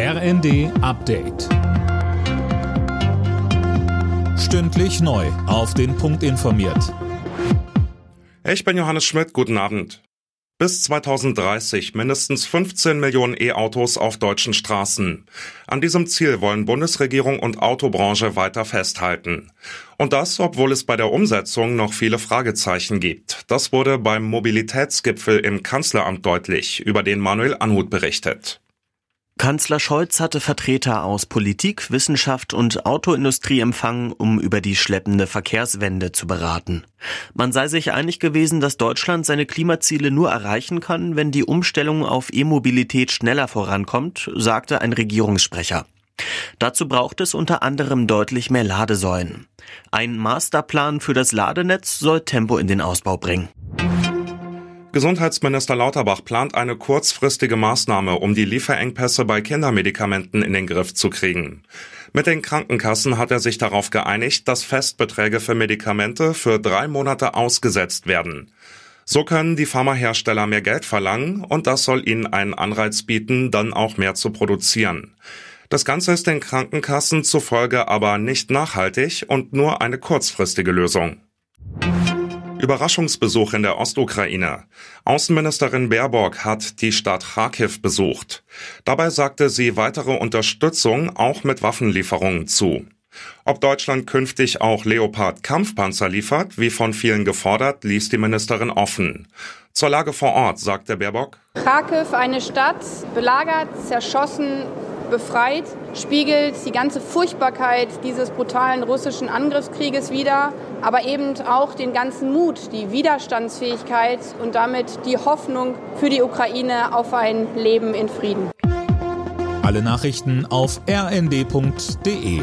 RND Update. Stündlich neu. Auf den Punkt informiert. Ich bin Johannes Schmidt. Guten Abend. Bis 2030 mindestens 15 Millionen E-Autos auf deutschen Straßen. An diesem Ziel wollen Bundesregierung und Autobranche weiter festhalten. Und das, obwohl es bei der Umsetzung noch viele Fragezeichen gibt. Das wurde beim Mobilitätsgipfel im Kanzleramt deutlich, über den Manuel Anhut berichtet. Kanzler Scholz hatte Vertreter aus Politik, Wissenschaft und Autoindustrie empfangen, um über die schleppende Verkehrswende zu beraten. Man sei sich einig gewesen, dass Deutschland seine Klimaziele nur erreichen kann, wenn die Umstellung auf E-Mobilität schneller vorankommt, sagte ein Regierungssprecher. Dazu braucht es unter anderem deutlich mehr Ladesäulen. Ein Masterplan für das Ladenetz soll Tempo in den Ausbau bringen. Gesundheitsminister Lauterbach plant eine kurzfristige Maßnahme, um die Lieferengpässe bei Kindermedikamenten in den Griff zu kriegen. Mit den Krankenkassen hat er sich darauf geeinigt, dass Festbeträge für Medikamente für drei Monate ausgesetzt werden. So können die Pharmahersteller mehr Geld verlangen und das soll ihnen einen Anreiz bieten, dann auch mehr zu produzieren. Das Ganze ist den Krankenkassen zufolge aber nicht nachhaltig und nur eine kurzfristige Lösung. Überraschungsbesuch in der Ostukraine. Außenministerin Baerbock hat die Stadt Kharkiv besucht. Dabei sagte sie weitere Unterstützung auch mit Waffenlieferungen zu. Ob Deutschland künftig auch Leopard-Kampfpanzer liefert, wie von vielen gefordert, ließ die Ministerin offen. Zur Lage vor Ort sagte Baerbock. Kharkiv, eine Stadt, belagert, zerschossen, befreit, spiegelt die ganze Furchtbarkeit dieses brutalen russischen Angriffskrieges wider, aber eben auch den ganzen Mut, die Widerstandsfähigkeit und damit die Hoffnung für die Ukraine auf ein Leben in Frieden. Alle Nachrichten auf rnd.de